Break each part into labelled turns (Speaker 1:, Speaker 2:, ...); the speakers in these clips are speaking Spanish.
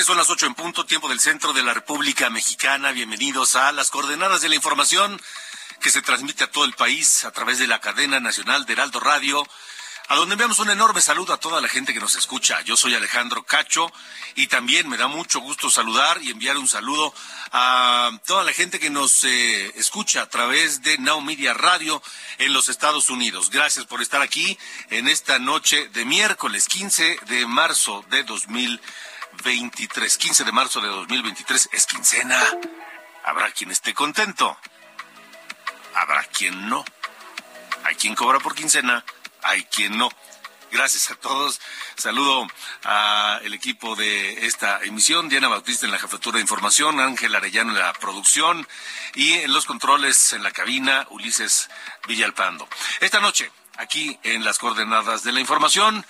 Speaker 1: Son las ocho en punto, tiempo del centro de la República Mexicana. Bienvenidos a las coordenadas de la información que se transmite a todo el país a través de la cadena nacional de Heraldo Radio, a donde enviamos un enorme saludo a toda la gente que nos escucha. Yo soy Alejandro Cacho y también me da mucho gusto saludar y enviar un saludo a toda la gente que nos eh, escucha a través de Now Media Radio en los Estados Unidos. Gracias por estar aquí en esta noche de miércoles 15 de marzo de 2023. 15 de marzo de 2023 es quincena. Habrá quien esté contento. Habrá quien no. Hay quien cobra por quincena, hay quien no. Gracias a todos. Saludo al equipo de esta emisión, Diana Bautista en la jefatura de información, Ángel Arellano en la producción y en los controles en la cabina, Ulises Villalpando. Esta noche, aquí en las coordenadas de la información,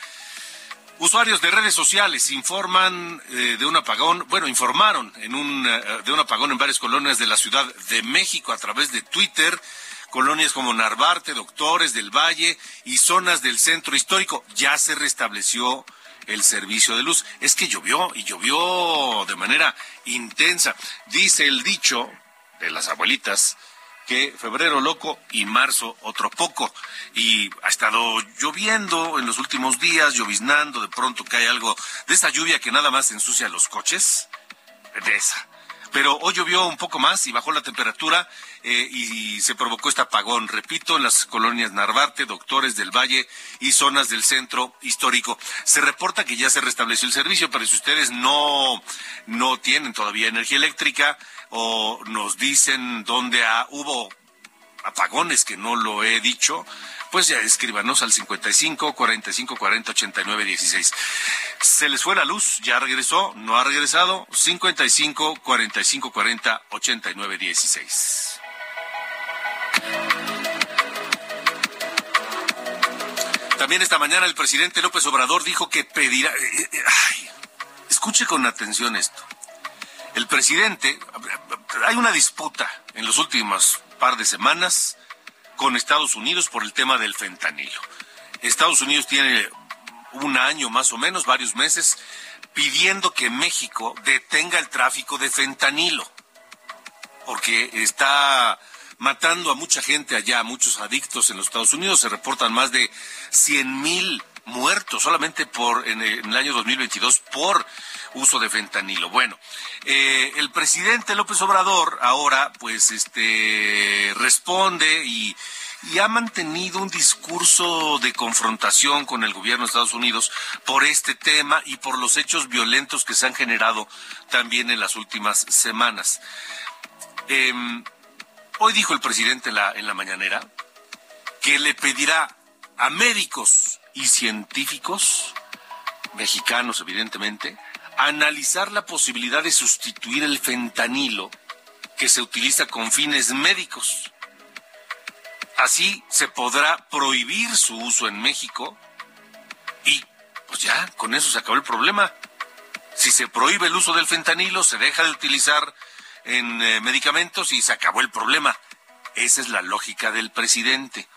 Speaker 1: Usuarios de redes sociales informan eh, de un apagón, bueno, informaron en un, eh, de un apagón en varias colonias de la Ciudad de México a través de Twitter, colonias como Narvarte, Doctores del Valle y zonas del centro histórico. Ya se restableció el servicio de luz. Es que llovió y llovió de manera intensa. Dice el dicho de las abuelitas que febrero loco y marzo otro poco. Y ha estado lloviendo en los últimos días, lloviznando, de pronto cae algo de esa lluvia que nada más ensucia los coches. De esa. Pero hoy llovió un poco más y bajó la temperatura eh, y se provocó este apagón, repito, en las colonias Narvarte, Doctores del Valle y zonas del centro histórico. Se reporta que ya se restableció el servicio, pero si ustedes no, no tienen todavía energía eléctrica o nos dicen dónde ha, hubo apagones que no lo he dicho, pues ya escríbanos al 55 45 40 89 16. Se les fue la luz, ya regresó, no ha regresado, 55 45 40 89 16. También esta mañana el presidente López Obrador dijo que pedirá... eh, eh, ay, escuche con atención esto. El presidente, hay una disputa en los últimos par de semanas con Estados Unidos por el tema del fentanilo. Estados Unidos tiene un año más o menos, varios meses, pidiendo que México detenga el tráfico de fentanilo, porque está matando a mucha gente allá, muchos adictos en los Estados Unidos. Se reportan más de 100 mil muertos solamente por en el, año 2022 por uso de fentanilo. Bueno, eh, el presidente López Obrador ahora pues este responde y, ha mantenido un discurso de confrontación con el gobierno de Estados Unidos por este tema y por los hechos violentos que se han generado también en las últimas semanas. Eh, hoy dijo el presidente en la, en mañanera que le pedirá a médicos y científicos, mexicanos evidentemente, analizar la posibilidad de sustituir el fentanilo que se utiliza con fines médicos. Así se podrá prohibir su uso en México y pues ya, con eso se acabó el problema. Si se prohíbe el uso del fentanilo, se deja de utilizar en eh, medicamentos y se acabó el problema. Esa es la lógica del presidente.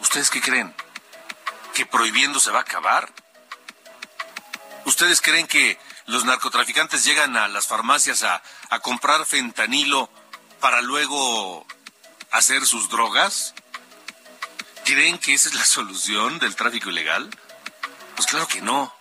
Speaker 1: ¿Ustedes qué creen? ¿Que prohibiendo se va a acabar? ¿Ustedes creen que los narcotraficantes llegan a las farmacias a, a comprar fentanilo para luego hacer sus drogas? ¿Creen que esa es la solución del tráfico ilegal? Pues claro que no.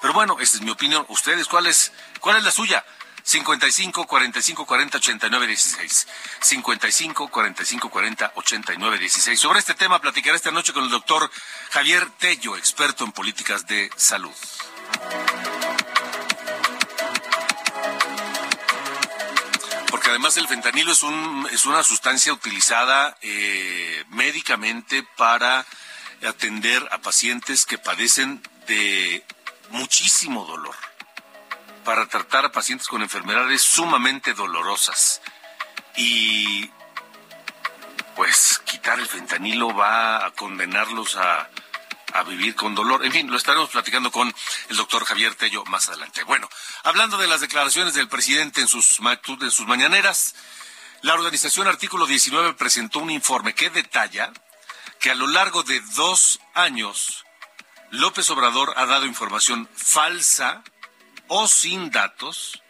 Speaker 1: Pero bueno, esa es mi opinión. ¿Ustedes cuál es, cuál es la suya? 55 45 40 89 16. 55 45 40 89 16. Sobre este tema platicaré esta noche con el doctor Javier Tello, experto en políticas de salud. Porque además el fentanilo es, un, es una sustancia utilizada eh, médicamente para atender a pacientes que padecen de muchísimo dolor para tratar a pacientes con enfermedades sumamente dolorosas. Y pues quitar el fentanilo va a condenarlos a, a vivir con dolor. En fin, lo estaremos platicando con el doctor Javier Tello más adelante. Bueno, hablando de las declaraciones del presidente en sus, en sus mañaneras, la organización Artículo 19 presentó un informe que detalla que a lo largo de dos años López Obrador ha dado información falsa o sin datos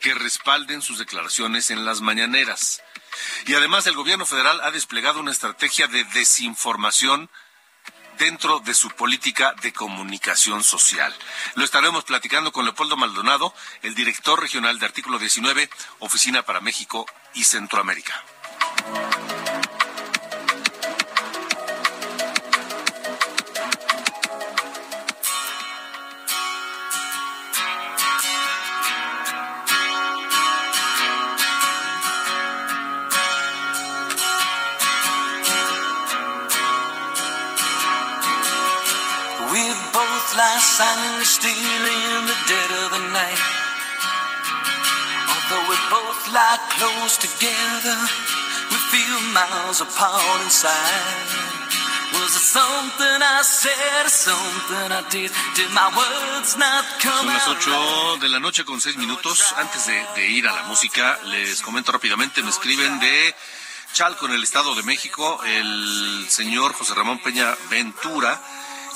Speaker 1: que respalden sus declaraciones en las mañaneras. Y además el gobierno federal ha desplegado una estrategia de desinformación dentro de su política de comunicación social. Lo estaremos platicando con Leopoldo Maldonado, el director regional de Artículo 19, Oficina para México y Centroamérica. Inside. Was it something I said or something I did? Did my words not come Son las 8 de la noche con 6 minutos. Antes de, de ir a la música, les comento rápidamente, me escriben de Chalco, en el Estado de México, el señor José Ramón Peña Ventura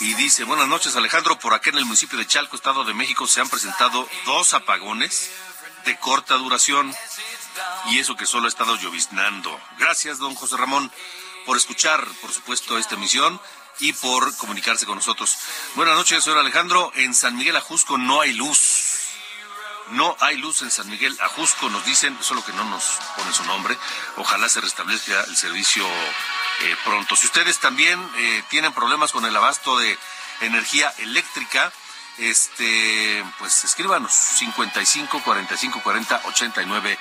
Speaker 1: y dice, buenas noches Alejandro, por acá en el municipio de Chalco, Estado de México, se han presentado dos apagones de corta duración y eso que solo ha estado lloviznando. Gracias, don José Ramón, por escuchar, por supuesto, esta emisión y por comunicarse con nosotros. Buenas noches, señor Alejandro. En San Miguel Ajusco no hay luz. No hay luz en San Miguel Ajusco, nos dicen, solo que no nos pone su nombre. Ojalá se restablezca el servicio eh, pronto. Si ustedes también eh, tienen problemas con el abasto de energía eléctrica, este, pues escríbanos 55 45 40 89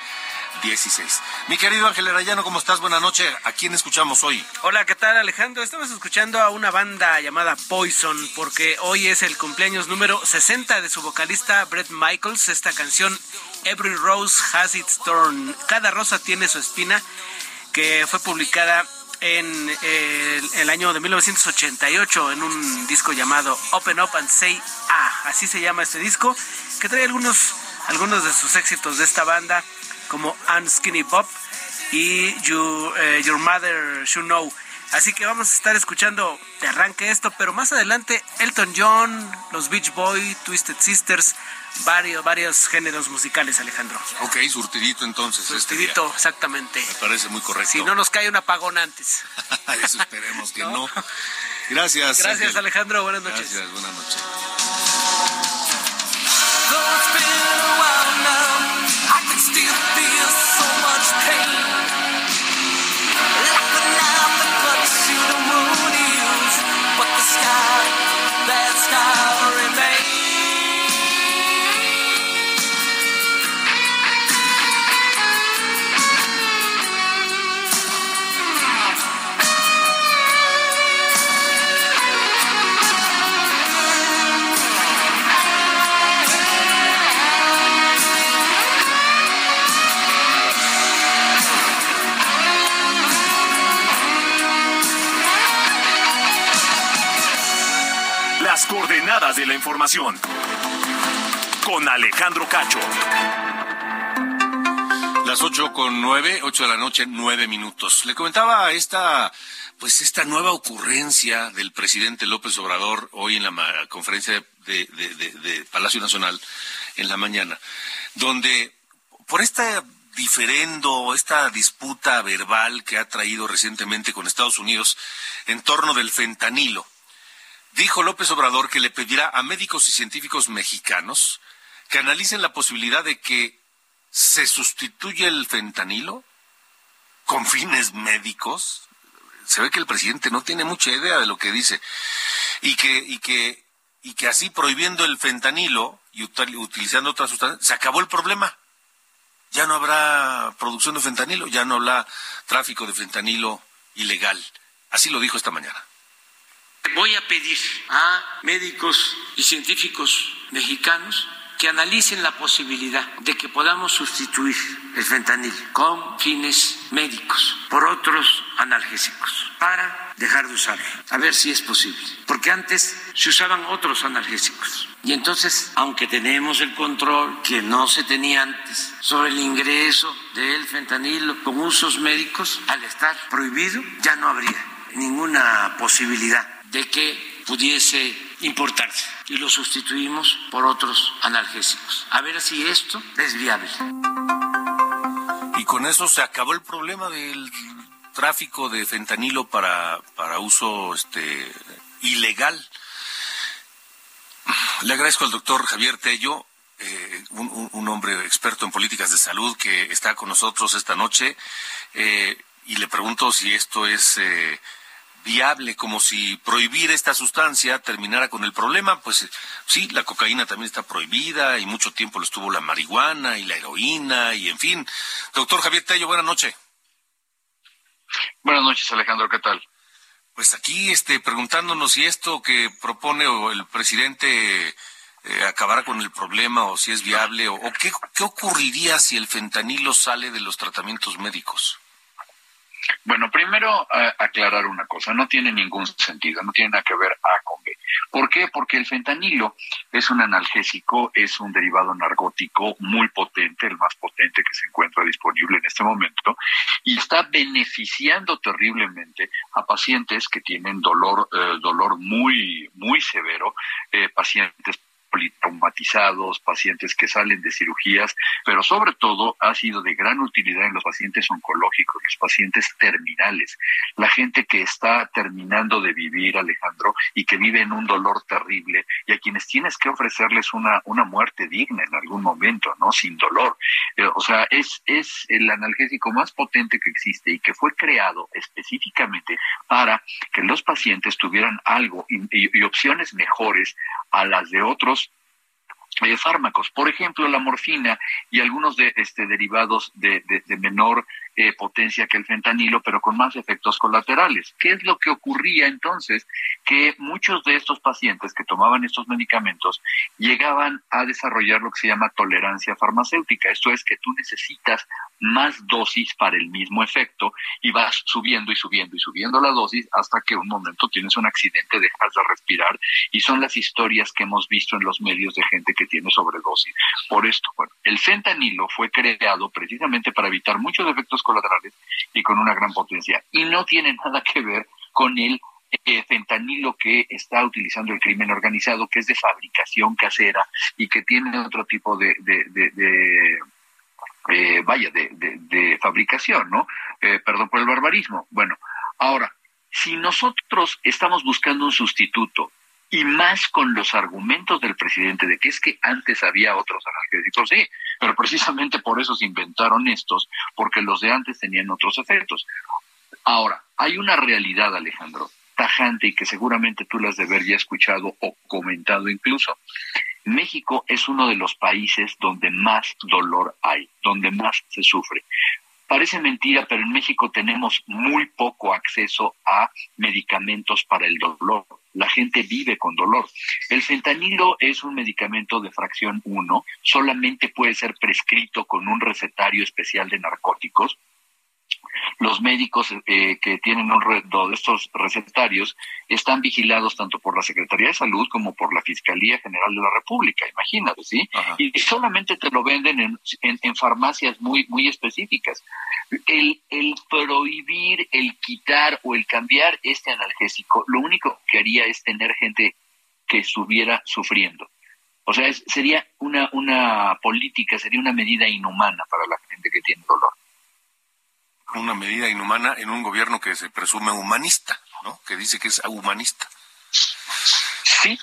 Speaker 1: 16. Mi querido Ángel Arayano, ¿cómo estás? Buenas noches. ¿A quién escuchamos hoy?
Speaker 2: Hola, ¿qué tal Alejandro? Estamos escuchando a una banda llamada Poison porque hoy es el cumpleaños número 60 de su vocalista Brett Michaels. Esta canción Every Rose Has Its Thorn. Cada rosa tiene su espina que fue publicada en el, año de 1988 en un disco llamado Open Up and Say Ah, así se llama este disco, que trae algunos, algunos de sus éxitos de esta banda, como Unskinny Pop y you, eh, Your Mother Should Know. Así que vamos a estar escuchando de arranque esto, pero más adelante Elton John, los Beach Boys, Twisted Sisters, varios, varios géneros musicales, Alejandro.
Speaker 1: Ok, surtidito entonces.
Speaker 2: Este surtidito, exactamente.
Speaker 1: Me parece muy correcto.
Speaker 2: Si no nos cae un apagón antes.
Speaker 1: Eso esperemos que ¿No? Gracias.
Speaker 2: Gracias, Alejandro. Buenas noches.
Speaker 1: Gracias, buenas noches.
Speaker 3: still feel so much pain. De la información. Con Alejandro Cacho.
Speaker 1: Las ocho con nueve, ocho de la noche, nueve minutos. Le comentaba esta, pues esta nueva ocurrencia del presidente López Obrador hoy en la conferencia de, de Palacio Nacional en la mañana, donde por esta diferendo, esta disputa verbal que ha traído recientemente con Estados Unidos en torno del fentanilo, dijo López Obrador que le pedirá a médicos y científicos mexicanos que analicen la posibilidad de que se sustituya el fentanilo con fines médicos. Se ve que el presidente no tiene mucha idea de lo que dice y que y que y que así prohibiendo el fentanilo y utilizando otras sustancias se acabó el problema. Ya no habrá producción de fentanilo, ya no habrá tráfico de fentanilo ilegal. Así lo dijo esta mañana.
Speaker 4: Voy a pedir a médicos y científicos mexicanos que analicen la posibilidad de que podamos sustituir el fentanil con fines médicos por otros analgésicos para dejar de usarlo, a ver si es posible, porque antes se usaban otros analgésicos. Y entonces, aunque tenemos el control que no se tenía antes sobre el ingreso del fentanil con usos médicos, al estar prohibido, ya no habría ninguna posibilidad de que pudiese importarse y lo sustituimos por otros analgésicos. A ver si esto es viable.
Speaker 1: Y con eso se acabó el problema del tráfico de fentanilo para, para uso este, ilegal. Le agradezco al doctor Javier Tello, eh, un, hombre experto en políticas de salud que está con nosotros esta noche, eh, y le pregunto si esto es eh, viable, como si prohibir esta sustancia terminara con el problema. Pues sí, la cocaína también está prohibida y mucho tiempo lo estuvo la marihuana y la heroína y en fin. Doctor Javier Tello, buenas noches.
Speaker 5: Buenas noches, Alejandro, ¿qué tal?
Speaker 1: Pues aquí este, preguntándonos si esto que propone el presidente eh, acabará con el problema o si es viable o, qué, qué ocurriría si el fentanilo sale de los tratamientos médicos.
Speaker 5: Bueno, primero aclarar una cosa, no tiene ningún sentido, no tiene nada que ver A con B. ¿Por qué? Porque el fentanilo es un analgésico, es un derivado narcótico muy potente, el más potente que se encuentra disponible en este momento, y está beneficiando terriblemente a pacientes que tienen dolor, eh, dolor muy, muy severo, eh, pacientes politraumatizados, pacientes que salen de cirugías, pero sobre todo ha sido de gran utilidad en los pacientes oncológicos, los pacientes terminales, la gente que está terminando de vivir, Alejandro, y que vive en un dolor terrible y a quienes tienes que ofrecerles una, una muerte digna en algún momento, ¿no? Sin dolor. Eh, o sea, es, es el analgésico más potente que existe y que fue creado específicamente para que los pacientes tuvieran algo y opciones mejores a las de otros eh, fármacos, por ejemplo la morfina y algunos de este derivados de, de menor eh, potencia que el fentanilo, pero con más efectos colaterales. ¿Qué es lo que ocurría entonces? Que muchos de estos pacientes que tomaban estos medicamentos llegaban a desarrollar lo que se llama tolerancia farmacéutica. Esto es que tú necesitas más dosis para el mismo efecto y vas subiendo y subiendo y subiendo la dosis hasta que un momento tienes un accidente, dejas de respirar y son las historias que hemos visto en los medios de gente que tiene sobredosis. Por esto, bueno, el fentanilo fue creado precisamente para evitar muchos efectos colaterales y con una gran potencia. Y no tiene nada que ver con el eh, fentanilo que está utilizando el crimen organizado, que es de fabricación casera y que tiene otro tipo de, eh, vaya, de, fabricación, ¿no? Eh, perdón por el barbarismo. Bueno, ahora, si nosotros estamos buscando un sustituto y más con los argumentos del presidente de que es que antes había otros analgésicos, sí, pero precisamente por eso se inventaron estos, porque los de antes tenían otros efectos. Ahora, hay una realidad, Alejandro, tajante y que seguramente tú las de haber ya escuchado o comentado incluso. México es uno de los países donde más dolor hay, donde más se sufre. Parece mentira, pero en México tenemos muy poco acceso a medicamentos para el dolor la gente vive con dolor. El fentanilo es un medicamento de fracción 1, solamente puede ser prescrito con un recetario especial de narcóticos los médicos eh, que tienen un de estos recetarios están vigilados tanto por la Secretaría de Salud como por la Fiscalía General de la República, imagínate, ¿sí? Y solamente te lo venden en, en, farmacias muy, muy específicas. El, el prohibir, el quitar o el cambiar este analgésico, lo único que haría es tener gente que estuviera sufriendo. O sea, sería una, una política, sería una medida inhumana para la gente que tiene dolor
Speaker 1: una medida inhumana en un gobierno que se presume humanista, ¿no? Que dice que es humanista.
Speaker 5: Sí,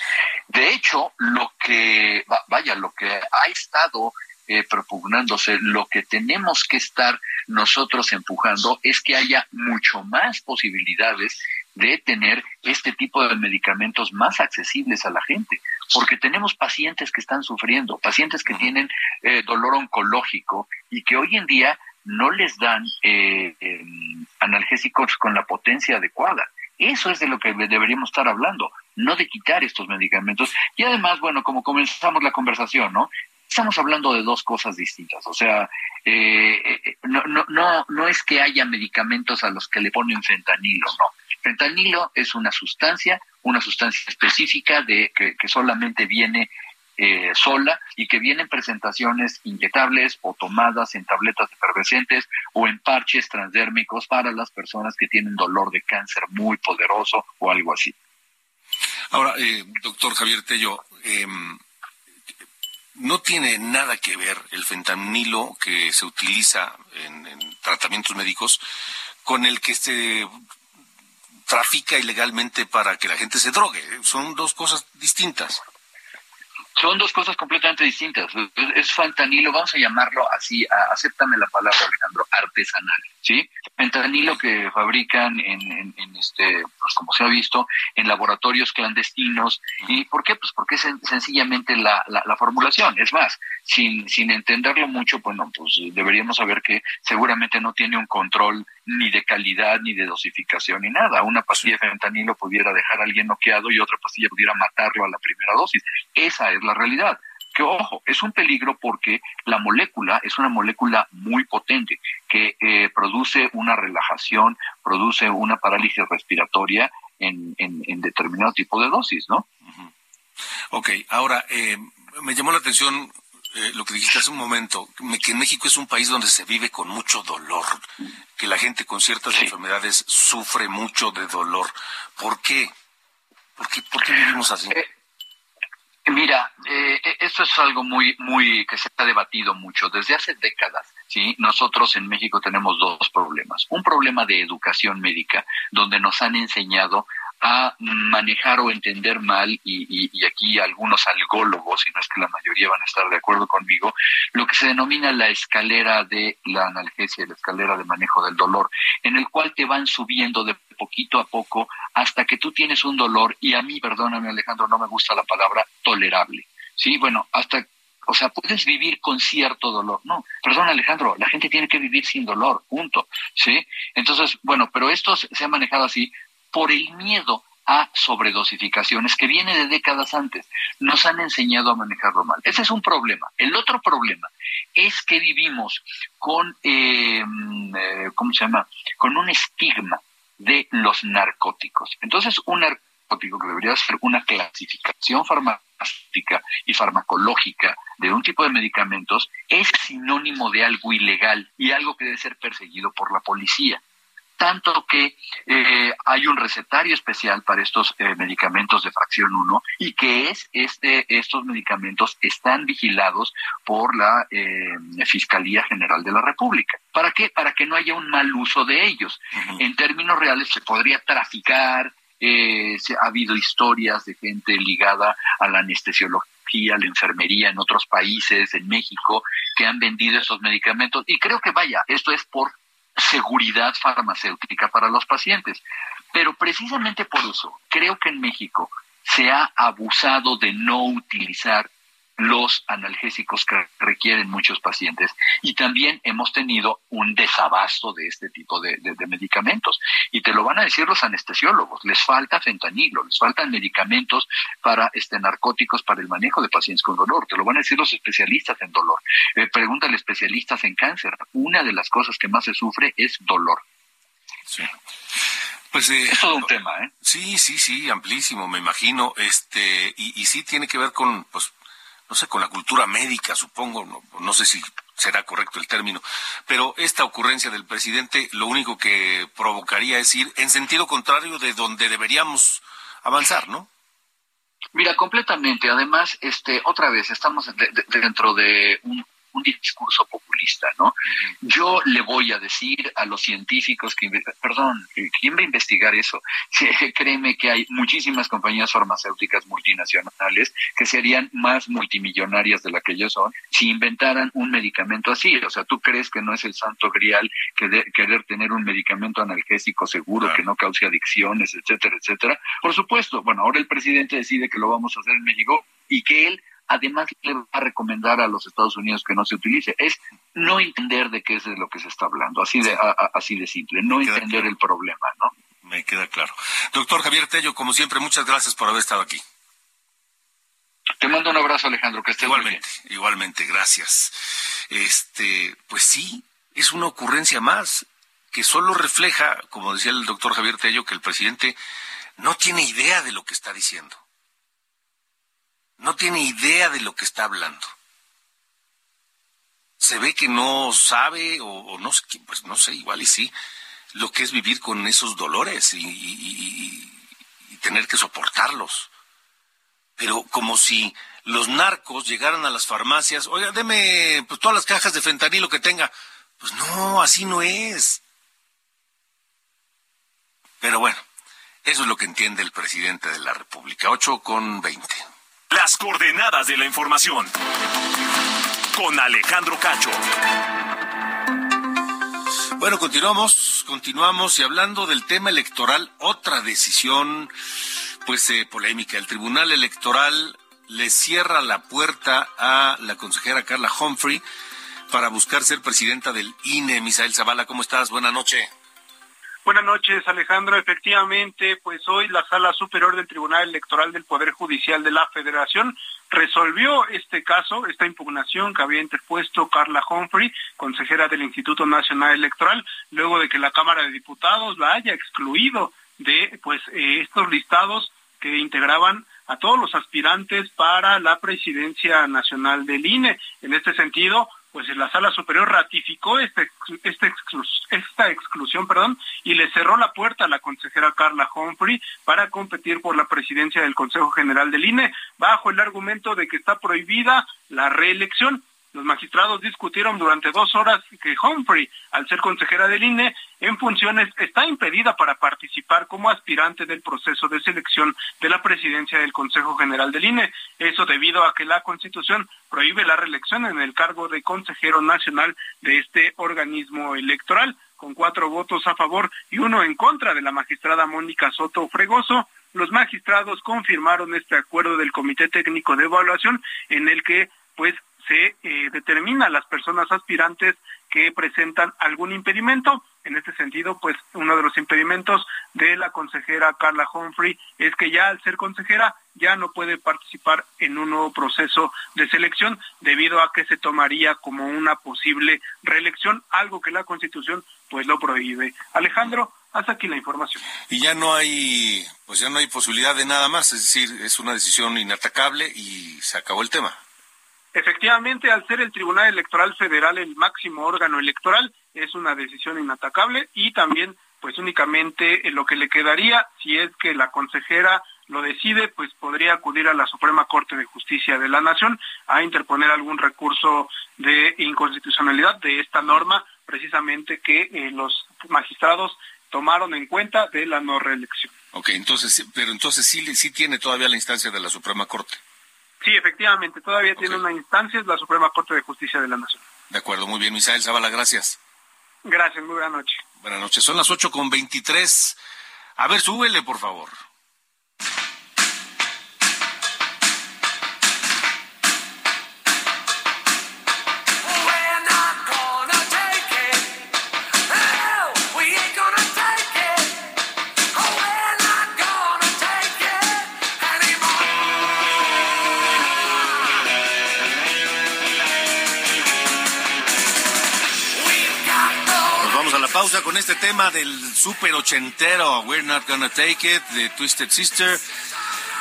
Speaker 5: de hecho, lo que, vaya, lo que ha estado eh, propugnándose, lo que tenemos que estar nosotros empujando es que haya mucho más posibilidades de tener este tipo de medicamentos más accesibles a la gente, porque tenemos pacientes que están sufriendo, pacientes que tienen eh, dolor oncológico y que hoy en día no les dan eh, em, analgésicos con la potencia adecuada. Eso es de lo que deberíamos estar hablando, no de quitar estos medicamentos. Y además, bueno, como comenzamos la conversación, ¿no? Estamos hablando de dos cosas distintas. O sea, eh, eh, no, no, no, no es que haya medicamentos a los que le ponen fentanilo, no. Fentanilo es una sustancia, una sustancia específica de que, que solamente viene eh, sola y que vienen presentaciones inyectables o tomadas en tabletas efervescentes o en parches transdérmicos para las personas que tienen dolor de cáncer muy poderoso o algo así.
Speaker 1: Ahora, eh, doctor Javier Tello, em, no tiene nada que ver el fentanilo que se utiliza en, en tratamientos médicos con el que se trafica ilegalmente para que la gente se drogue. Son dos cosas distintas.
Speaker 5: Son dos cosas completamente distintas. Es, fentanilo, vamos a llamarlo así, acéptame la palabra, Alejandro, artesanal, ¿sí? Fentanilo que fabrican en, este, pues como se ha visto, en laboratorios clandestinos. ¿Y por qué? Pues porque es sencillamente la, la, la formulación. Es más, sin, sin entenderlo mucho, bueno, pues deberíamos saber que seguramente no tiene un control ni de calidad, ni de dosificación, ni nada. Una pastilla de fentanilo pudiera dejar a alguien noqueado y otra pastilla pudiera matarlo a la primera dosis. Esa es la realidad. Que ojo, es un peligro porque la molécula es una molécula muy potente que eh, produce una relajación, produce una parálisis respiratoria en, en, determinado tipo de dosis, ¿no?
Speaker 1: Ok, ahora, eh, me llamó la atención eh, lo que dijiste hace un momento, que México es un país donde se vive con mucho dolor, que la gente con ciertas enfermedades sufre mucho de dolor. ¿Por qué? ¿Por qué, por qué vivimos así?
Speaker 5: Eh, mira, eh, esto es algo muy, muy que se ha debatido mucho desde hace décadas. Sí, nosotros en México tenemos dos problemas. Un problema de educación médica, donde nos han enseñado a manejar o entender mal, y, y, aquí algunos algólogos, y no es que la mayoría van a estar de acuerdo conmigo, lo que se denomina la escalera de la analgesia, la escalera de manejo del dolor, en el cual te van subiendo de poquito a poco hasta que tú tienes un dolor, y a mí, perdóname Alejandro, no me gusta la palabra tolerable. Sí, bueno, hasta o sea, puedes vivir con cierto dolor. No, perdón Alejandro, la gente tiene que vivir sin dolor, punto. ¿Sí? Entonces, bueno, pero esto se ha manejado así por el miedo a sobredosificaciones que viene de décadas antes. Nos han enseñado a manejarlo mal. Ese es un problema. El otro problema es que vivimos con, eh, eh, ¿cómo se llama? Con un estigma de los narcóticos. Entonces, un narcótico que debería ser una clasificación farmacéutica y farmacológica de un tipo de medicamentos es sinónimo de algo ilegal y algo que debe ser perseguido por la policía tanto que eh, hay un recetario especial para estos eh, medicamentos de fracción 1 y que es este estos medicamentos están vigilados por la eh, Fiscalía General de la República. ¿Para qué? Para que no haya un mal uso de ellos. En términos reales se podría traficar, se, ha habido historias de gente ligada a la anestesiología, a la enfermería en otros países, en México, que han vendido esos medicamentos. Y creo que vaya, esto es por seguridad farmacéutica para los pacientes. Pero precisamente por eso creo que en México se ha abusado de no utilizar los analgésicos que requieren muchos pacientes y también hemos tenido un desabasto de este tipo de, medicamentos. Y te lo van a decir los anestesiólogos, les falta fentanilo, les faltan medicamentos para este narcóticos para el manejo de pacientes con dolor, te lo van a decir los especialistas en dolor. Eh, pregúntale especialistas en cáncer, una de las cosas que más se sufre es dolor.
Speaker 1: Sí. Pues eh,
Speaker 5: es todo un tema, ¿eh?
Speaker 1: Sí, sí, sí, amplísimo, me imagino. Este y, y sí tiene que ver con, pues, no sé, con la cultura médica, supongo, no, sé si será correcto el término, pero esta ocurrencia del presidente lo único que provocaría es ir en sentido contrario de donde deberíamos avanzar, ¿no?
Speaker 5: Mira, completamente. Además, este, otra vez, estamos dentro de un, un discurso populista, ¿no? Yo le voy a decir a los científicos que, perdón, ¿quién va a investigar eso? Créeme que hay muchísimas compañías farmacéuticas multinacionales que serían más multimillonarias de la que ellos son si inventaran un medicamento así. O sea, ¿tú crees que no es el santo grial que querer tener un medicamento analgésico seguro que no cause adicciones, etcétera, etcétera? Por supuesto, bueno, ahora el presidente decide que lo vamos a hacer en México y que él además le va a recomendar a los Estados Unidos que no se utilice. Es no entender de qué es de lo que se está hablando, así de, así de simple, no entender el problema, ¿no?
Speaker 1: Me queda claro. Doctor Javier Tello, como siempre, muchas gracias por haber estado aquí.
Speaker 5: Te mando un abrazo, Alejandro, que estés
Speaker 1: igualmente, igualmente, gracias. Este, pues sí, es una ocurrencia más que solo refleja, como decía el doctor Javier Tello, que el presidente no tiene idea de lo que está diciendo no tiene idea de lo que está hablando. Se ve que no sabe, o, no, pues no sé, igual y sí, lo que es vivir con esos dolores y, tener que soportarlos. Pero como si los narcos llegaran a las farmacias, oiga, deme pues, todas las cajas de fentanilo que tenga. Pues no, así no es. Pero bueno, eso es lo que entiende el presidente de la República. 8 con 20.
Speaker 3: Las coordenadas de la información. Con Alejandro Cacho.
Speaker 1: Bueno, continuamos, continuamos y hablando del tema electoral, otra decisión, pues eh, polémica. El Tribunal Electoral le cierra la puerta a la consejera Carla Humphrey para buscar ser presidenta del INE. Misael Zavala, ¿cómo estás? Buenas noches.
Speaker 6: Buenas noches, Alejandro. Efectivamente, pues hoy la Sala Superior del Tribunal Electoral del Poder Judicial de la Federación resolvió este caso, esta impugnación que había interpuesto Carla Humphrey, consejera del Instituto Nacional Electoral, luego de que la Cámara de Diputados la haya excluido de pues eh, estos listados que integraban a todos los aspirantes para la presidencia nacional del INE. En este sentido, pues la sala superior ratificó este, este esta exclusión perdón, y le cerró la puerta a la consejera Carla Humphrey para competir por la presidencia del Consejo General del INE bajo el argumento de que está prohibida la reelección. Los magistrados discutieron durante dos horas que Humphrey, al ser consejera del INE, en funciones está impedida para participar como aspirante del proceso de selección de la presidencia del Consejo General del INE. Eso debido a que la Constitución prohíbe la reelección en el cargo de consejero nacional de este organismo electoral. Con cuatro votos a favor y uno en contra de la magistrada Mónica Soto Fregoso, los magistrados confirmaron este acuerdo del Comité Técnico de Evaluación en el que pues se eh, determina las personas aspirantes que presentan algún impedimento. En este sentido, pues uno de los impedimentos de la consejera Carla Humphrey es que ya al ser consejera ya no puede participar en un nuevo proceso de selección debido a que se tomaría como una posible reelección, algo que la Constitución pues lo prohíbe. Alejandro, hasta aquí la información.
Speaker 1: Y ya no hay, pues ya no hay posibilidad de nada más, es decir, es una decisión inatacable y se acabó el tema.
Speaker 6: Efectivamente, al ser el Tribunal Electoral Federal el máximo órgano electoral, es una decisión inatacable y también, pues únicamente lo que le quedaría, si es que la consejera lo decide, pues podría acudir a la Suprema Corte de Justicia de la Nación a interponer algún recurso de inconstitucionalidad de esta norma, precisamente que eh, los magistrados tomaron en cuenta de la no reelección.
Speaker 1: Ok, entonces, pero entonces sí, sí tiene todavía la instancia de la Suprema Corte.
Speaker 6: Sí, efectivamente, todavía tiene una instancia, es la Suprema Corte de Justicia de la Nación.
Speaker 1: De acuerdo, muy bien, Misael Zavala, gracias.
Speaker 6: Gracias, muy buena noche.
Speaker 1: Buenas noches, son las ocho con veintitrés. A ver, súbele, por favor. Este tema del super ochentero We're Not Gonna Take It de Twisted Sister,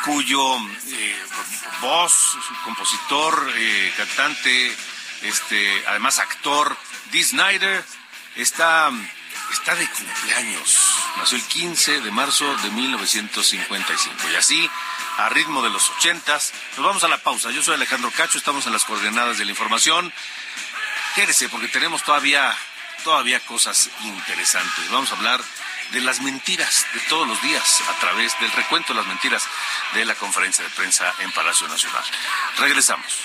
Speaker 1: cuyo eh, voz, compositor, eh, cantante, este, además actor, Dee Snyder, está, está de cumpleaños. Nació el 15 de marzo de 1955 y así a ritmo de los ochentas. Nos vamos a la pausa. Yo soy Alejandro Cacho, estamos en las coordenadas de la información. Quédese porque tenemos todavía, todavía cosas interesantes. Vamos a hablar de las mentiras de todos los días a través del recuento de las mentiras de la conferencia de prensa en Palacio Nacional. Regresamos.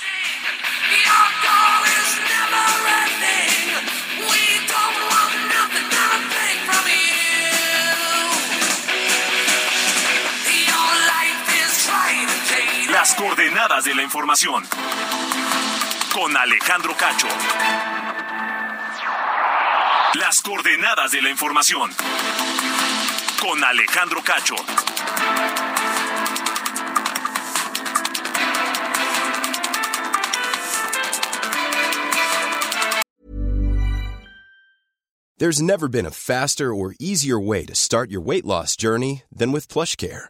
Speaker 3: Las coordenadas de la información. Con Alejandro Cacho. Las coordenadas de la información. Con Alejandro Cacho.
Speaker 7: There's never been a faster or easier way to start your weight loss journey than with PlushCare.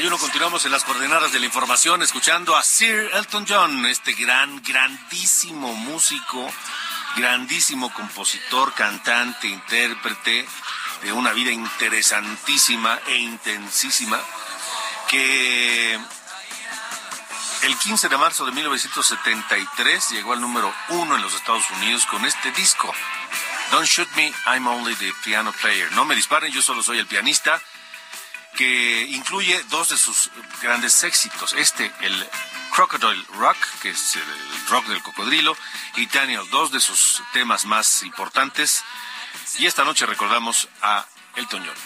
Speaker 1: 31 continuamos en las coordenadas de la información escuchando a Sir Elton John, este gran, grandísimo músico, grandísimo compositor, cantante, intérprete de una vida interesantísima e intensísima que el 15 de marzo de 1973 llegó al número uno en los Estados Unidos con este disco. Don't Shoot Me, I'm Only the Piano Player. No me disparen, yo solo soy el pianista que incluye dos de sus grandes éxitos. Este, el Crocodile Rock, que es el rock del cocodrilo, y Daniel, dos de sus temas más importantes. Y esta noche recordamos a Elton John.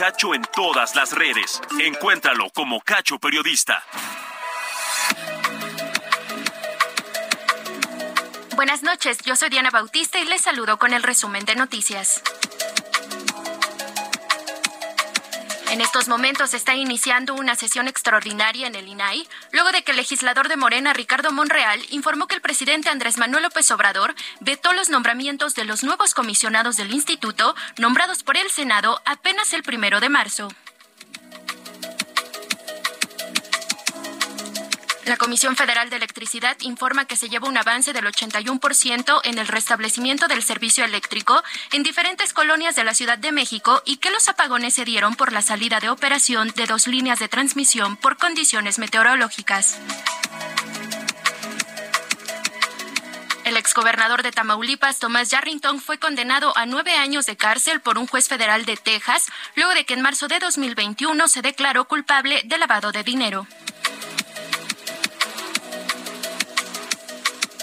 Speaker 3: Cacho en todas las redes. Encuéntralo como Cacho Periodista.
Speaker 8: Buenas noches, yo soy Diana Bautista y les saludo con el resumen de noticias. En estos momentos está iniciando una sesión extraordinaria en el INAI, luego de que el legislador de Morena, Ricardo Monreal, informó que el presidente Andrés Manuel López Obrador vetó los nombramientos de los nuevos comisionados del instituto, nombrados por el Senado apenas el primero de marzo. La Comisión Federal de Electricidad informa que se lleva un avance del 81% en el restablecimiento del servicio eléctrico en diferentes colonias de la Ciudad de México y que los apagones se dieron por la salida de operación de dos líneas de transmisión por condiciones meteorológicas. El exgobernador de Tamaulipas, Tomás Yarrington, fue condenado a nueve años de cárcel por un juez federal de Texas, luego de que en marzo de 2021 se declaró culpable de lavado de dinero.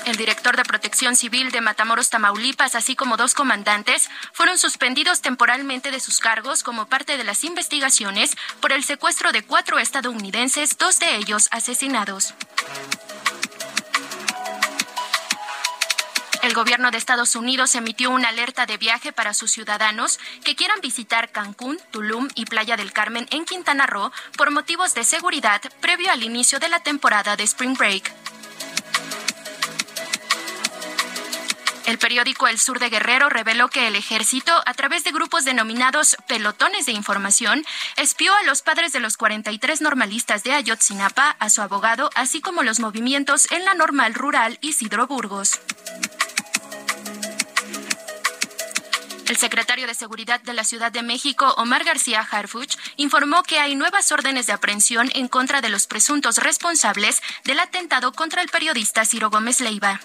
Speaker 8: El director de Protección Civil de Matamoros, Tamaulipas, así como dos comandantes, fueron suspendidos temporalmente de sus cargos como parte de las investigaciones por el secuestro de cuatro estadounidenses, dos de ellos asesinados. El gobierno de Estados Unidos emitió una alerta de viaje para sus ciudadanos que quieran visitar Cancún, Tulum y Playa del Carmen en Quintana Roo por motivos de seguridad previo al inicio de la temporada de Spring Break. El periódico El Sur de Guerrero reveló que el ejército, a través de grupos denominados pelotones de información, espió a los padres de los 43 normalistas de Ayotzinapa, a su abogado, así como los movimientos en la normal rural Isidro Burgos. El secretario de Seguridad de la Ciudad de México, Omar García Harfuch, informó que hay nuevas órdenes de aprehensión en contra de los presuntos responsables del atentado contra el periodista Ciro Gómez Leiva.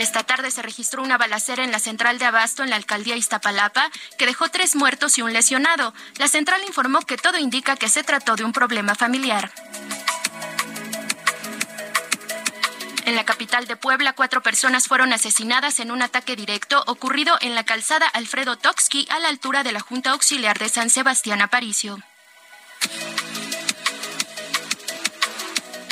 Speaker 8: Esta tarde se registró una balacera en la central de Abasto en la alcaldía Iztapalapa que dejó tres muertos y un lesionado. La central informó que todo indica que se trató de un problema familiar. En la capital de Puebla, cuatro personas fueron asesinadas en un ataque directo ocurrido en la calzada Alfredo Toxqui a la altura de la Junta Auxiliar de San Sebastián Aparicio.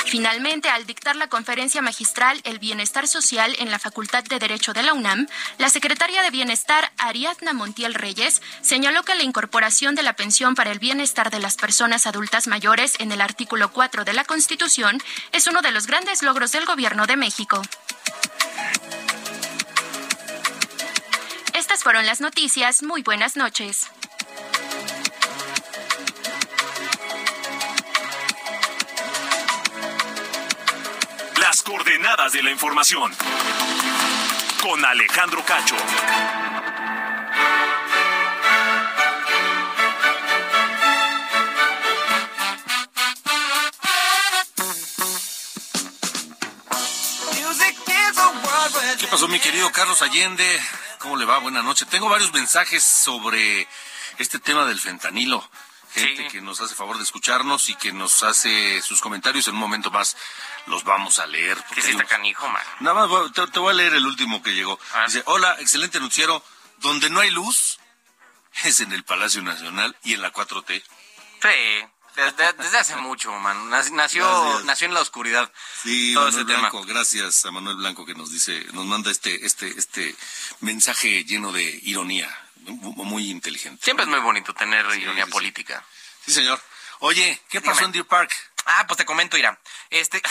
Speaker 8: Finalmente, al dictar la conferencia magistral El Bienestar Social en la Facultad de Derecho de la UNAM, la secretaria de Bienestar, Ariadna Montiel Reyes, señaló que la incorporación de la pensión para el bienestar de las personas adultas mayores en el artículo 4 de la Constitución es uno de los grandes logros del Gobierno de México. Estas fueron las noticias. Muy buenas noches.
Speaker 3: Coordenadas de la información. Con Alejandro Cacho.
Speaker 1: ¿Qué pasó, mi querido Carlos Allende? ¿Cómo le va? Buenas noches. Tengo varios mensajes sobre este tema del fentanilo. Gente que nos hace favor de escucharnos y que nos hace sus comentarios. En un momento más los vamos a leer.
Speaker 9: ¿Qué es
Speaker 1: unos-
Speaker 9: canijo, man?
Speaker 1: Nada más te, te voy a leer el último que llegó.
Speaker 9: Ah.
Speaker 1: Dice, hola, excelente noticiero. Donde no hay luz es en el Palacio Nacional y en la 4T.
Speaker 9: Sí, desde, desde hace mucho, man. Nac- Nació,
Speaker 1: Gracias.
Speaker 9: nació en la oscuridad.
Speaker 1: Sí,
Speaker 9: todo
Speaker 1: Manuel
Speaker 9: ese tema.
Speaker 1: Blanco, gracias a Manuel Blanco que nos dice, nos manda este, este, este mensaje lleno de ironía, muy inteligente.
Speaker 9: Siempre es muy bonito tener
Speaker 1: Sí,
Speaker 9: ironía
Speaker 1: sí,
Speaker 9: política.
Speaker 1: Sí, señor. Oye, ¿qué pasó en Deer Park?
Speaker 9: Ah, pues te comento, Ira. Este,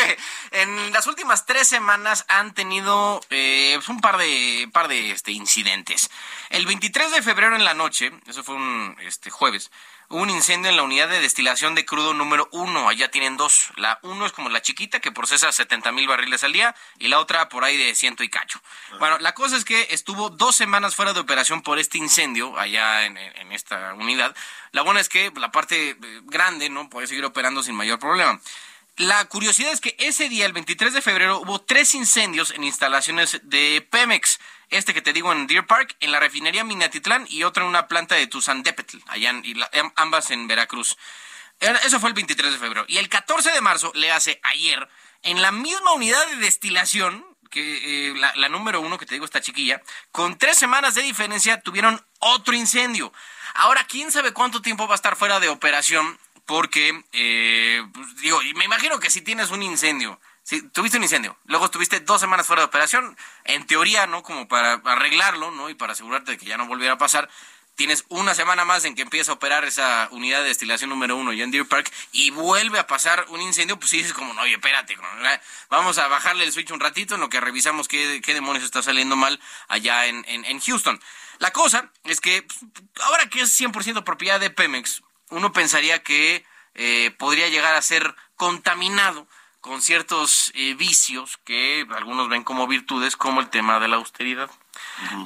Speaker 9: en las últimas tres semanas han tenido eh, pues, un par de, par de este, incidentes. El 23 de febrero en la noche, eso fue un este, jueves, un incendio en la unidad de destilación de crudo número uno. Allá tienen dos. La uno es como la chiquita que procesa 70 mil barriles al día y la otra por ahí de ciento y cacho. Bueno, la cosa es que estuvo dos semanas fuera de operación por este incendio allá en, en- esta unidad. La buena es que la parte eh, grande no puede seguir operando sin mayor problema. La curiosidad es que ese día, el 23 de febrero, hubo tres incendios en instalaciones de Pemex. Este que te digo en Deer Park, en la refinería Minatitlán y otro en una planta de Tuzandépetl, allá en, y ambas en Veracruz. Era- Eso fue el 23 de febrero. Y el 14 de marzo, le hace ayer, en la misma unidad de destilación, que eh, la, la número uno que te digo, esta chiquilla, con tres semanas de diferencia tuvieron otro incendio. Ahora, quién sabe cuánto tiempo va a estar fuera de operación, porque, eh, pues, digo, y me imagino que si tienes un incendio, si tuviste un incendio, luego estuviste dos semanas fuera de operación, en teoría, ¿no? Como para arreglarlo, ¿no? Y para asegurarte de que ya no volviera a pasar, tienes una semana más en que empieza a operar esa unidad de destilación número uno ya en Deer Park y vuelve a pasar un incendio, pues sí dices como, no, oye, espérate, vamos a bajarle el switch un ratito en lo que revisamos qué, demonios está saliendo mal allá en, en, en Houston. La cosa es que pues, ahora que es 100% propiedad de Pemex, uno pensaría que eh, podría llegar a ser contaminado con ciertos eh, vicios que algunos ven como virtudes, como el tema de la austeridad.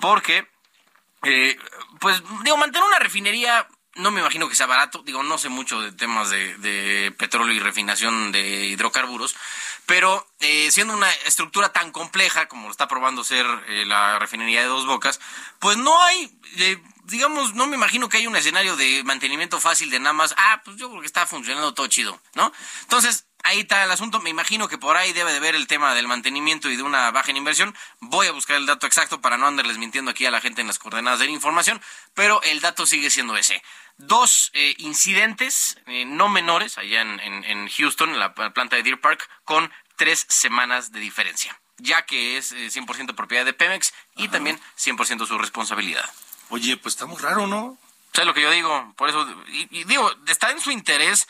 Speaker 9: Porque eh, pues digo, mantener una refinería no me imagino que sea barato, digo, no sé mucho de temas de, de petróleo y refinación de hidrocarburos, pero eh, siendo una estructura tan compleja como lo está probando ser eh, la refinería de Dos Bocas, pues no hay, eh, digamos, no me imagino que haya un escenario de mantenimiento fácil de nada más, ah, pues yo creo que está funcionando todo chido, ¿no? Entonces, ahí está el asunto. Me imagino que por ahí debe de ver el tema del mantenimiento y de una baja en inversión. Voy a buscar el dato exacto para no andarles mintiendo aquí a la gente en las coordenadas de la información, pero el dato sigue siendo ese. Dos eh, incidentes eh, no menores allá en, en- en Houston, en la planta de Deer Park, con tres semanas de diferencia, ya que es eh, 100% propiedad de Pemex y también 100% su responsabilidad.
Speaker 1: Oye, pues está muy raro, ¿no?
Speaker 9: ¿Sabes lo que yo digo? Por eso, y, y digo, está en su interés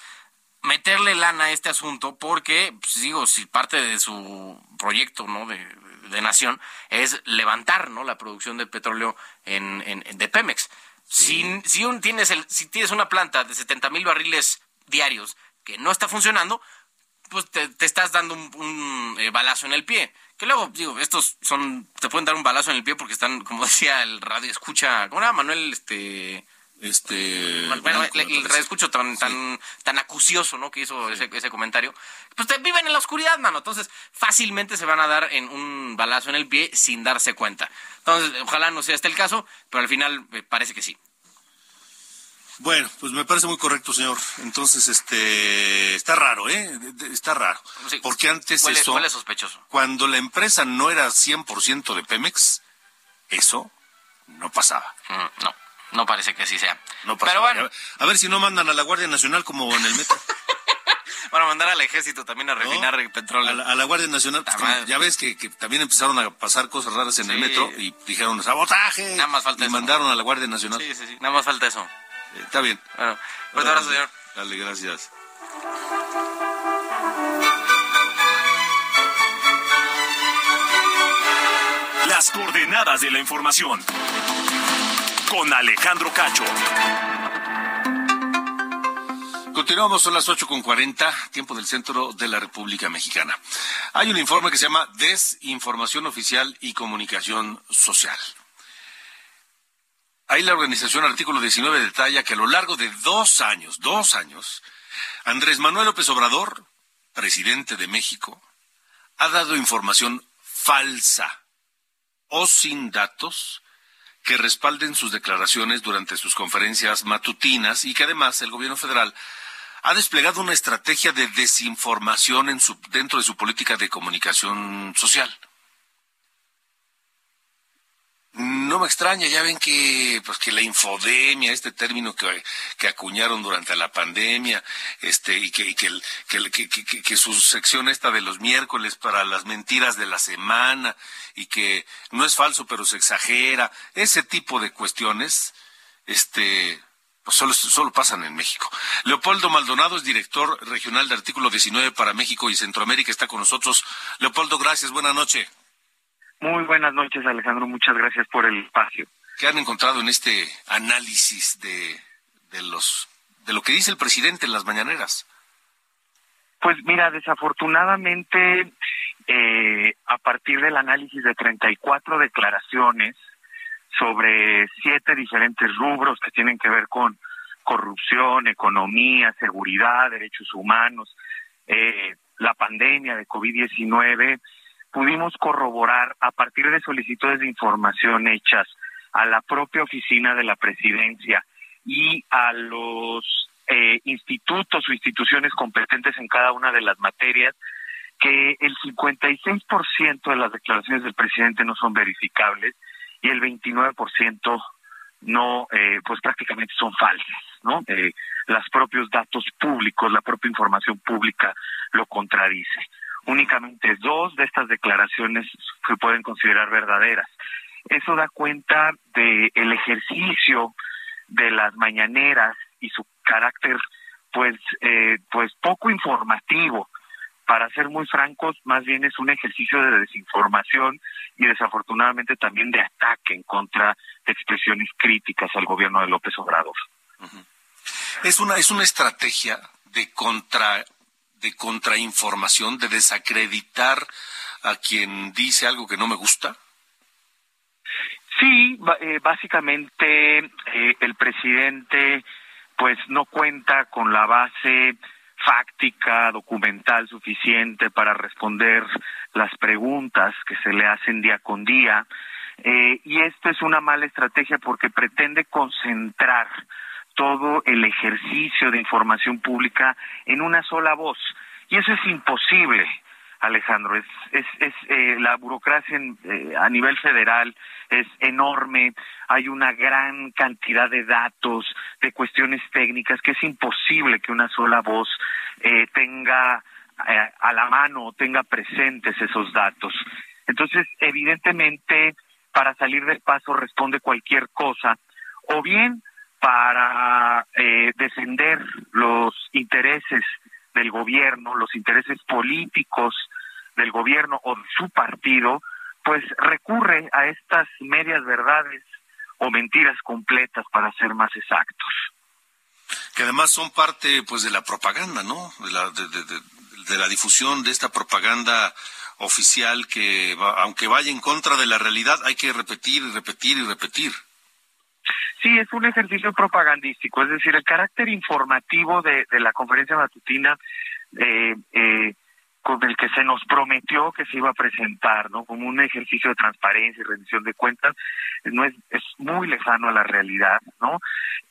Speaker 9: meterle lana a este asunto porque, pues, digo, si parte de su proyecto, ¿no? De, de nación es levantar, ¿no? La producción de petróleo en, en- de Pemex. Si, si, un, tienes el, si tienes una planta de 70 mil barriles diarios que no está funcionando, pues te, te estás dando un, un, eh, balazo en el pie. Que luego, digo, estos son, te pueden dar un balazo en el pie porque están, como decía el radio escucha, ¿cómo era Manuel? Este,
Speaker 1: Este.
Speaker 9: bueno,
Speaker 1: Blanco,
Speaker 9: escucho tan, tan, tan acucioso, ¿no? Que hizo ese, ese comentario. Pues te viven en la oscuridad, mano. Entonces, fácilmente se van a dar en un balazo en el pie sin darse cuenta. Entonces, ojalá no sea este el caso, pero al final eh, parece que sí.
Speaker 1: Bueno, pues me parece muy correcto, señor. Entonces, este. Está raro, ¿eh? Está raro.
Speaker 9: Sí.
Speaker 1: Porque antes
Speaker 9: Huele,
Speaker 1: eso.
Speaker 9: huele sospechoso.
Speaker 1: Cuando la empresa no era 100% de Pemex, eso no pasaba.
Speaker 9: Mm, no, no parece que así sea.
Speaker 1: No pasaba.
Speaker 9: Pero bueno,
Speaker 1: A ver si no mandan a la Guardia Nacional como en el metro.
Speaker 9: a mandar al ejército también a refinar el petróleo.
Speaker 1: A la, a la Guardia Nacional, pues,
Speaker 9: madre.
Speaker 1: ya ves que, que también empezaron a pasar cosas raras en el metro y dijeron sabotaje.
Speaker 9: Nada más falta
Speaker 1: y
Speaker 9: eso.
Speaker 1: mandaron a la Guardia Nacional.
Speaker 9: Sí, sí, sí. Nada más falta eso.
Speaker 1: Está bien.
Speaker 9: Bueno, fuerte abrazo, señor.
Speaker 1: Dale, gracias.
Speaker 3: Las coordenadas de la información. Con Alejandro Cacho.
Speaker 1: Continuamos, son las 8 con 40, tiempo del centro de la República Mexicana. Hay un informe que se llama Desinformación Oficial y Comunicación Social. Ahí la organización Artículo 19 detalla que a lo largo de dos años, dos años, Andrés Manuel López Obrador, presidente de México, ha dado información falsa o sin datos que respalden sus declaraciones durante sus conferencias matutinas y que además el gobierno federal ha desplegado una estrategia de desinformación en su, dentro de su política de comunicación social. No me extraña, ya ven que pues que la infodemia, este término que, que acuñaron durante la pandemia, este y que y que, que- que su sección esta de los miércoles para las mentiras de la semana y que no es falso pero se exagera, ese tipo de cuestiones, este pues solo, solo pasan en México. Leopoldo Maldonado es director regional de Artículo 19 para México y Centroamérica, está con nosotros. Leopoldo, gracias, buena noche.
Speaker 10: Muy buenas noches, Alejandro. Muchas gracias por el espacio.
Speaker 1: ¿Qué han encontrado en este análisis de, de los de lo que dice el presidente en las mañaneras?
Speaker 10: Pues mira, desafortunadamente, eh, a partir del análisis de 34 declaraciones sobre siete diferentes rubros que tienen que ver con corrupción, economía, seguridad, derechos humanos, eh, la pandemia de COVID-19, pudimos corroborar a partir de solicitudes de información hechas a la propia oficina de la presidencia y a los eh, institutos o instituciones competentes en cada una de las materias que el 56% de las declaraciones del presidente no son verificables y el 29% no, eh, pues prácticamente son falsas, ¿no? Eh, los propios datos públicos, la propia información pública lo contradice. Únicamente dos de estas declaraciones se pueden considerar verdaderas. Eso da cuenta del el ejercicio de las mañaneras y su carácter, pues, eh, pues poco informativo. Para ser muy francos, más bien es un ejercicio de desinformación y desafortunadamente también de ataque en contra de expresiones críticas al gobierno de López Obrador.
Speaker 1: Es una es una estrategia de contra de contrainformación, de desacreditar a quien dice algo que no me gusta.
Speaker 10: Sí, eh, básicamente eh, el presidente pues no cuenta con la base fáctica, documental suficiente para responder las preguntas que se le hacen día con día. Eh, y esto es una mala estrategia porque pretende concentrar todo el ejercicio de información pública en una sola voz. Y eso es imposible, Alejandro. Es, es, es eh, la burocracia en, eh, a nivel federal es enorme. Hay una gran cantidad de datos, de cuestiones técnicas que es imposible que una sola voz eh, tenga eh, a la mano, tenga presentes esos datos. Entonces, evidentemente, para salir del paso responde cualquier cosa, o bien para eh, defender los intereses del gobierno, los intereses políticos del gobierno o de su partido, pues recurre a estas medias verdades o mentiras completas para ser más exactos.
Speaker 1: Que además son parte pues de la propaganda, ¿no? De la, de, la difusión de esta propaganda oficial que, va, aunque vaya en contra de la realidad, hay que repetir y repetir y repetir.
Speaker 10: Sí, es un ejercicio propagandístico, es decir, el carácter informativo de, la conferencia matutina eh, eh, con el que se nos prometió que se iba a presentar, ¿no? Como un ejercicio de transparencia y rendición de cuentas, no es, es muy lejano a la realidad, ¿no?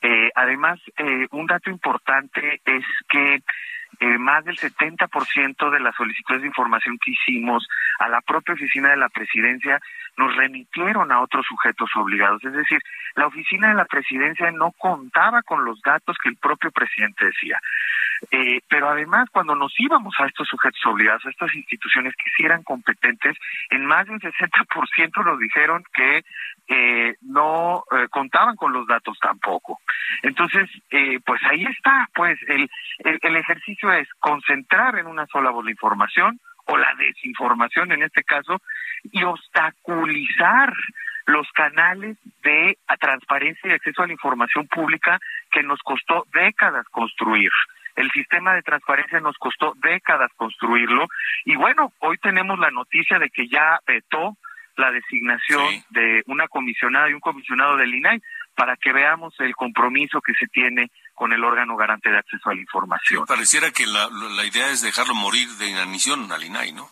Speaker 10: Eh, además, eh, un dato importante es que eh, más del 70% de las solicitudes de información que hicimos a la propia oficina de la presidencia nos remitieron a otros sujetos obligados. Es decir, la oficina de la presidencia no contaba con los datos que el propio presidente decía. Eh, pero además, cuando nos íbamos a estos sujetos obligados, a estas instituciones que sí eran competentes, en más de un 60% nos dijeron que eh, no eh, contaban con los datos tampoco. Entonces, eh, pues ahí está, pues el, el, el ejercicio es concentrar en una sola voz la información o la desinformación en este caso y obstaculizar los canales de transparencia y acceso a la información pública que nos costó décadas construir. El sistema de transparencia nos costó décadas construirlo y bueno, hoy tenemos la noticia de que ya vetó la designación sí. de una comisionada y un comisionado del INAI para que veamos el compromiso que se tiene con el órgano garante de acceso a la información.
Speaker 1: Sí, pareciera que la, la, idea es dejarlo morir de inanición al INAI, ¿no?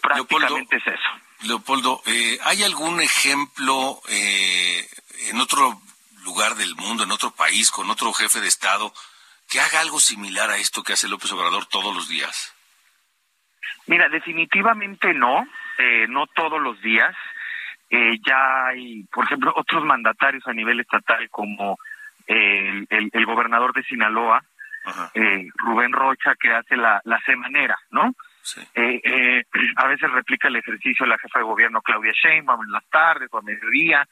Speaker 10: Prácticamente Leopoldo, es eso.
Speaker 1: Leopoldo, eh, ¿hay algún ejemplo eh, en otro lugar del mundo, en otro país, con otro jefe de Estado, que haga algo similar a esto que hace López Obrador todos los días?
Speaker 10: Mira, definitivamente no, eh, no todos los días. Eh, ya hay, por ejemplo, otros mandatarios a nivel estatal como el, el, el gobernador de Sinaloa, eh, Rubén Rocha, que hace la, la semanera, ¿no?
Speaker 1: Sí.
Speaker 10: Eh, eh, a veces replica el ejercicio la jefa de gobierno Claudia Sheinbaum en las tardes o a mediodía.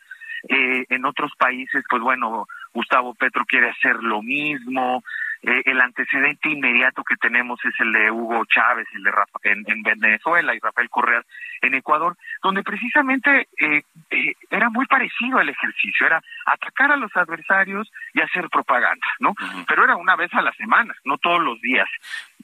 Speaker 10: Eh, en otros países, pues bueno, Gustavo Petro quiere hacer lo mismo. Eh, el antecedente inmediato que tenemos es el de Hugo Chávez, el de Rafa, en, en, Venezuela y Rafael Correa en Ecuador, donde precisamente eh, eh, era muy parecido el ejercicio, era atacar a los adversarios y hacer propaganda, ¿no? Uh -huh. Pero era una vez a la semana, no todos los días.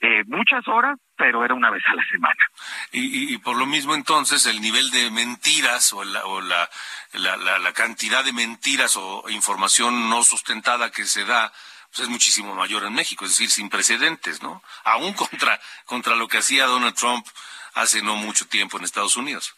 Speaker 10: Eh, muchas horas, pero era una vez a la semana.
Speaker 1: Y, y, y por lo mismo entonces el nivel de mentiras o, la, o la, la, la, la cantidad de mentiras o información no sustentada que se da pues es muchísimo mayor en México, es decir, sin precedentes, ¿no? Aún contra, contra lo que hacía Donald Trump hace no mucho tiempo en Estados Unidos.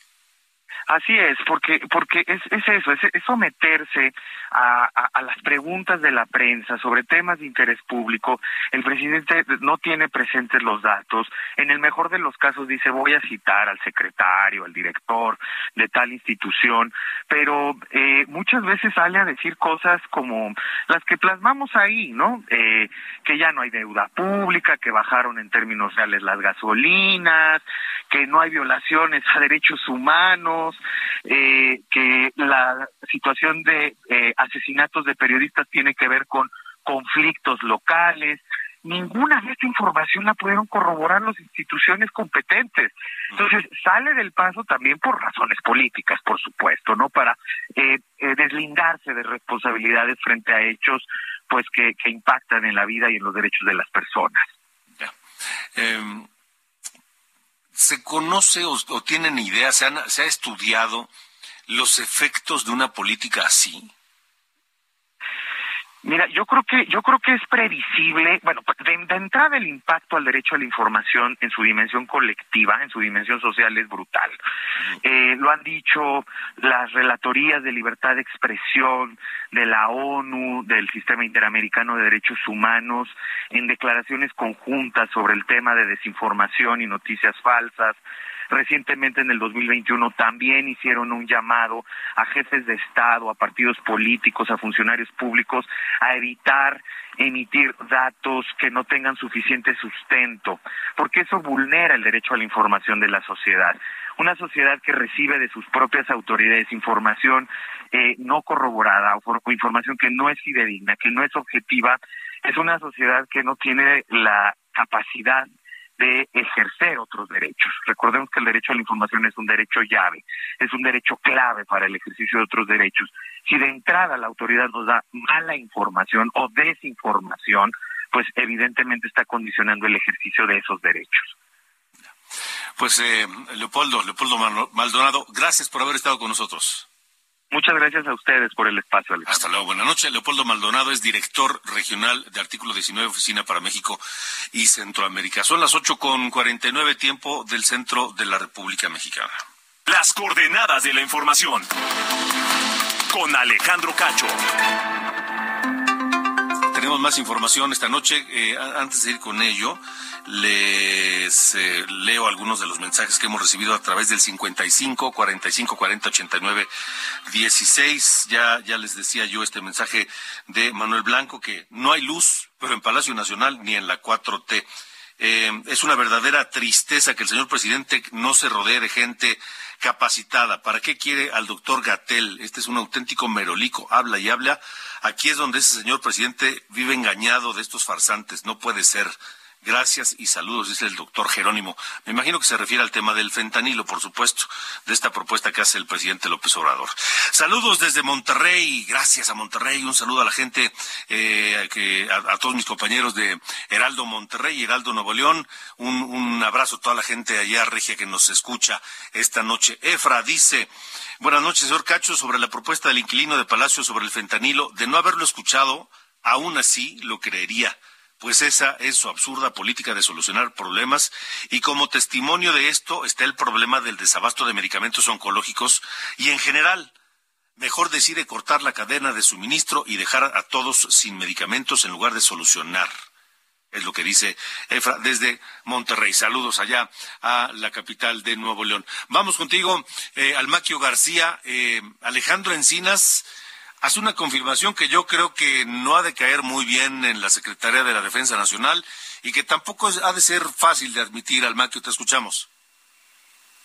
Speaker 10: Así es, porque porque es, es eso, es, someterse a, a, a, las preguntas de la prensa sobre temas de interés público. El presidente no tiene presentes los datos. En el mejor de los casos dice voy a citar al secretario, al director de tal institución, pero eh, muchas veces sale a decir cosas como las que plasmamos ahí, ¿no? Eh, que ya no hay deuda pública, que bajaron en términos reales las gasolinas, que no hay violaciones a derechos humanos eh, que la situación de eh, asesinatos de periodistas tiene que ver con conflictos locales. Ninguna de esta información la pudieron corroborar las instituciones competentes. Entonces, sale del paso también por razones políticas, por supuesto, ¿no? Para eh, eh, deslindarse de responsabilidades frente a hechos pues que, que impactan en la vida y en los derechos de las personas.
Speaker 1: Ya. Eh ¿Se conoce o, tienen idea, se, han, se ha estudiado los efectos de una política así?
Speaker 10: Mira, yo creo que yo creo que es previsible, bueno, de, de, entrada el impacto al derecho a la información en su dimensión colectiva, en su dimensión social es brutal. Eh, lo han dicho las relatorías de libertad de expresión de la ONU, del Sistema Interamericano de Derechos Humanos, en declaraciones conjuntas sobre el tema de desinformación y noticias falsas, Recientemente, en el 2021, también hicieron un llamado a jefes de Estado, a partidos políticos, a funcionarios públicos, a evitar emitir datos que no tengan suficiente sustento, porque eso vulnera el derecho a la información de la sociedad. Una sociedad que recibe de sus propias autoridades información eh, no corroborada o información que no es fidedigna, que no es objetiva, es una sociedad que no tiene la capacidad de ejercer otros derechos. Recordemos que el derecho a la información es un derecho llave, es un derecho clave para el ejercicio de otros derechos. Si de entrada la autoridad nos da mala información o desinformación, pues evidentemente está condicionando el ejercicio de esos derechos.
Speaker 1: Pues eh, Leopoldo, Leopoldo Maldonado, gracias por haber estado con nosotros.
Speaker 10: Muchas gracias a ustedes por el espacio.
Speaker 1: Alejandro. Hasta luego. Buenas noches. Leopoldo Maldonado es director regional de Artículo 19, Oficina para México y Centroamérica. Son las 8 con 49 tiempo del centro de la República Mexicana.
Speaker 3: Las coordenadas de la información. Con Alejandro Cacho.
Speaker 1: Tenemos más información esta noche. Eh, antes de ir con ello, les eh, leo algunos de los mensajes que hemos recibido a través del 55 45 40 89 16. Ya, ya les decía yo este mensaje de Manuel Blanco que no hay luz, pero en Palacio Nacional ni en la 4T. Eh, es una verdadera tristeza que el señor presidente no se rodee de gente capacitada. ¿Para qué quiere al doctor Gatel? Este es un auténtico merolico. Habla y habla. Aquí es donde ese señor presidente vive engañado de estos farsantes. No puede ser. Gracias y saludos, dice el doctor Jerónimo. Me imagino que se refiere al tema del fentanilo, por supuesto, de esta propuesta que hace el presidente López Obrador. Saludos desde Monterrey, gracias a Monterrey, un saludo a la gente, eh, que, a, todos mis compañeros de Heraldo Monterrey, Heraldo Nuevo León, un, un abrazo a toda la gente allá, Regia, que nos escucha esta noche. Efra dice, buenas noches, señor Cacho, sobre la propuesta del inquilino de Palacio sobre el fentanilo, de no haberlo escuchado, aún así lo creería pues esa es su absurda política de solucionar problemas y como testimonio de esto está el problema del desabasto de medicamentos oncológicos y en general mejor decide cortar la cadena de suministro y dejar a todos sin medicamentos en lugar de solucionar. Es lo que dice Efra desde Monterrey. Saludos allá a la capital de Nuevo León. Vamos contigo, eh, Almaquio García. Eh, Alejandro Encinas hace una confirmación que yo creo que no ha de caer muy bien en la Secretaría de la Defensa Nacional y que tampoco ha de ser fácil de admitir. al que te escuchamos.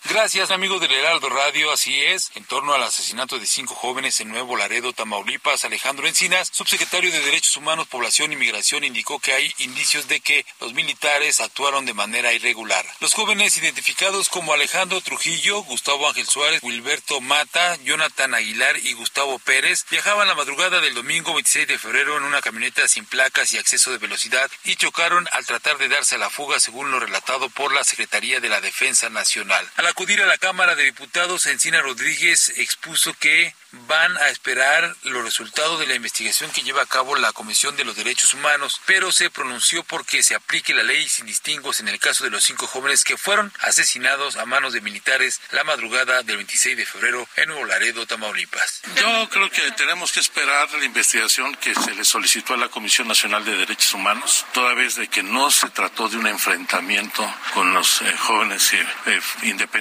Speaker 11: Gracias, amigos del Heraldo Radio. Así es, en torno al asesinato de cinco jóvenes en Nuevo Laredo, Tamaulipas, Alejandro Encinas, subsecretario de Derechos Humanos, Población y Migración, indicó que hay indicios de que los militares actuaron de manera irregular. Los jóvenes identificados como Alejandro Trujillo, Gustavo Ángel Suárez, Wilberto Mata, Jonathan Aguilar y Gustavo Pérez viajaban la madrugada del domingo 26 de febrero en una camioneta sin placas y acceso de velocidad y chocaron al tratar de darse a la fuga, según lo relatado por la Secretaría de la Defensa Nacional acudir a la Cámara de Diputados, Encina Rodríguez expuso que van a esperar los resultados de la investigación que lleva a cabo la Comisión de los Derechos Humanos, pero se pronunció porque se aplique la ley sin distingos en el caso de los cinco jóvenes que fueron asesinados a manos de militares la madrugada del 26 de febrero en Nuevo Laredo, Tamaulipas.
Speaker 12: Yo creo que tenemos que esperar la investigación que se le solicitó a la Comisión Nacional de Derechos Humanos, toda vez de que no se trató de un enfrentamiento con los eh, jóvenes, eh, eh,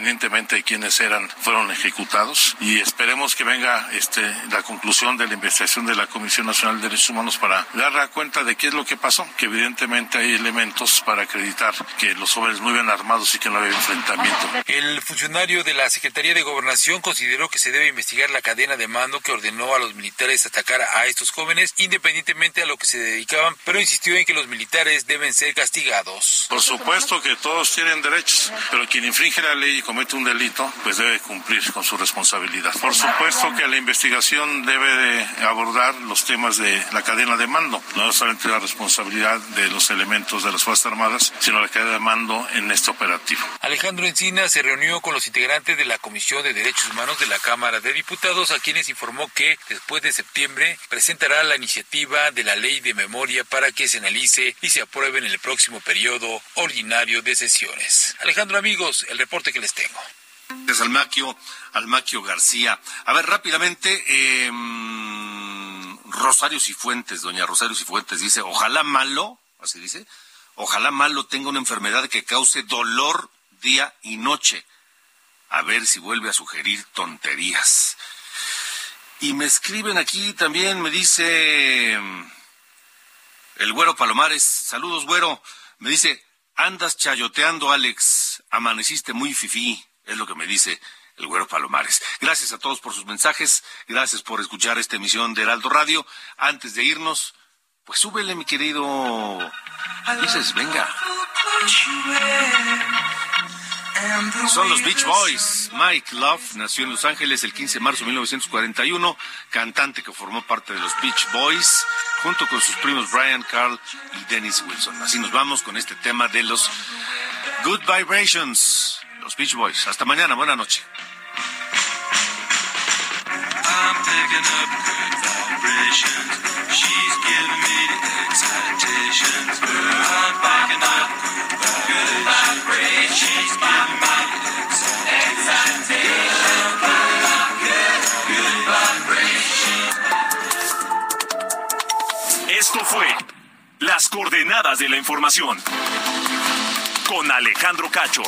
Speaker 12: independientemente de quiénes eran, fueron ejecutados y esperemos que venga este, la conclusión de la investigación de la Comisión Nacional de Derechos Humanos para dar cuenta de qué es lo que pasó, que evidentemente hay elementos para acreditar que los jóvenes muy bien armados y que no había enfrentamiento.
Speaker 11: El funcionario de la Secretaría de Gobernación consideró que se debe investigar la cadena de mando que ordenó a los militares atacar a estos jóvenes independientemente a lo que se dedicaban, pero insistió en que los militares deben ser castigados.
Speaker 12: Por supuesto que todos tienen derechos, pero quien infringe la ley y comete un delito, pues debe cumplir con su responsabilidad. Por supuesto que la investigación debe de abordar los temas de la cadena de mando, no solamente la responsabilidad de los elementos de las Fuerzas Armadas, sino la cadena de mando en este operativo.
Speaker 11: Alejandro Encina se reunió con los integrantes de la Comisión de Derechos Humanos de la Cámara de Diputados, a quienes informó que después de septiembre presentará la iniciativa de la ley de memoria para que se analice y se apruebe en el próximo periodo ordinario de sesiones. Alejandro, amigos, el reporte que les tengo.
Speaker 1: Es Almaquio, Almaquio García. A ver, rápidamente, eh, Rosario Cifuentes, doña Rosario Cifuentes dice, ojalá malo, así dice, ojalá malo tenga una enfermedad que cause dolor día y noche. A ver si vuelve a sugerir tonterías. Y me escriben aquí también, me dice el güero Palomares, saludos güero, me dice, andas chayoteando Alex, amaneciste muy fifí, es lo que me dice el güero Palomares. Gracias a todos por sus mensajes, gracias por escuchar esta emisión de Heraldo Radio. Antes de irnos, pues súbele mi querido. Dices, venga. Son los Beach Boys. Mike Love nació en Los Ángeles el 15 de marzo de 1941, cantante que formó parte de los Beach Boys, junto con sus primos Brian, Carl y Dennis Wilson. Así nos vamos con este tema de los Good Vibrations, los Beach Boys. Hasta mañana, buena noche.
Speaker 13: I'm She's giving me the.
Speaker 3: Esto fue Las Coordenadas de la Información con Alejandro Cacho.